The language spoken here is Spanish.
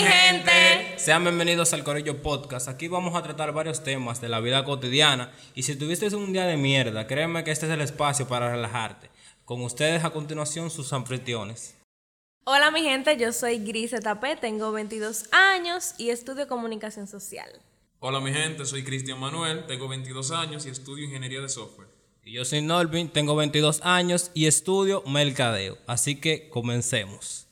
gente! Sean bienvenidos al Corillo Podcast. Aquí vamos a tratar varios temas de la vida cotidiana. Y si tuviste un día de mierda, créeme que este es el espacio para relajarte. Con ustedes a continuación sus anfitriones. Hola mi gente, yo soy Gris Tapé, tengo 22 años y estudio comunicación social. Hola mi gente, soy Cristian Manuel, tengo 22 años y estudio ingeniería de software. Y yo soy Norvin, tengo 22 años y estudio mercadeo. Así que comencemos.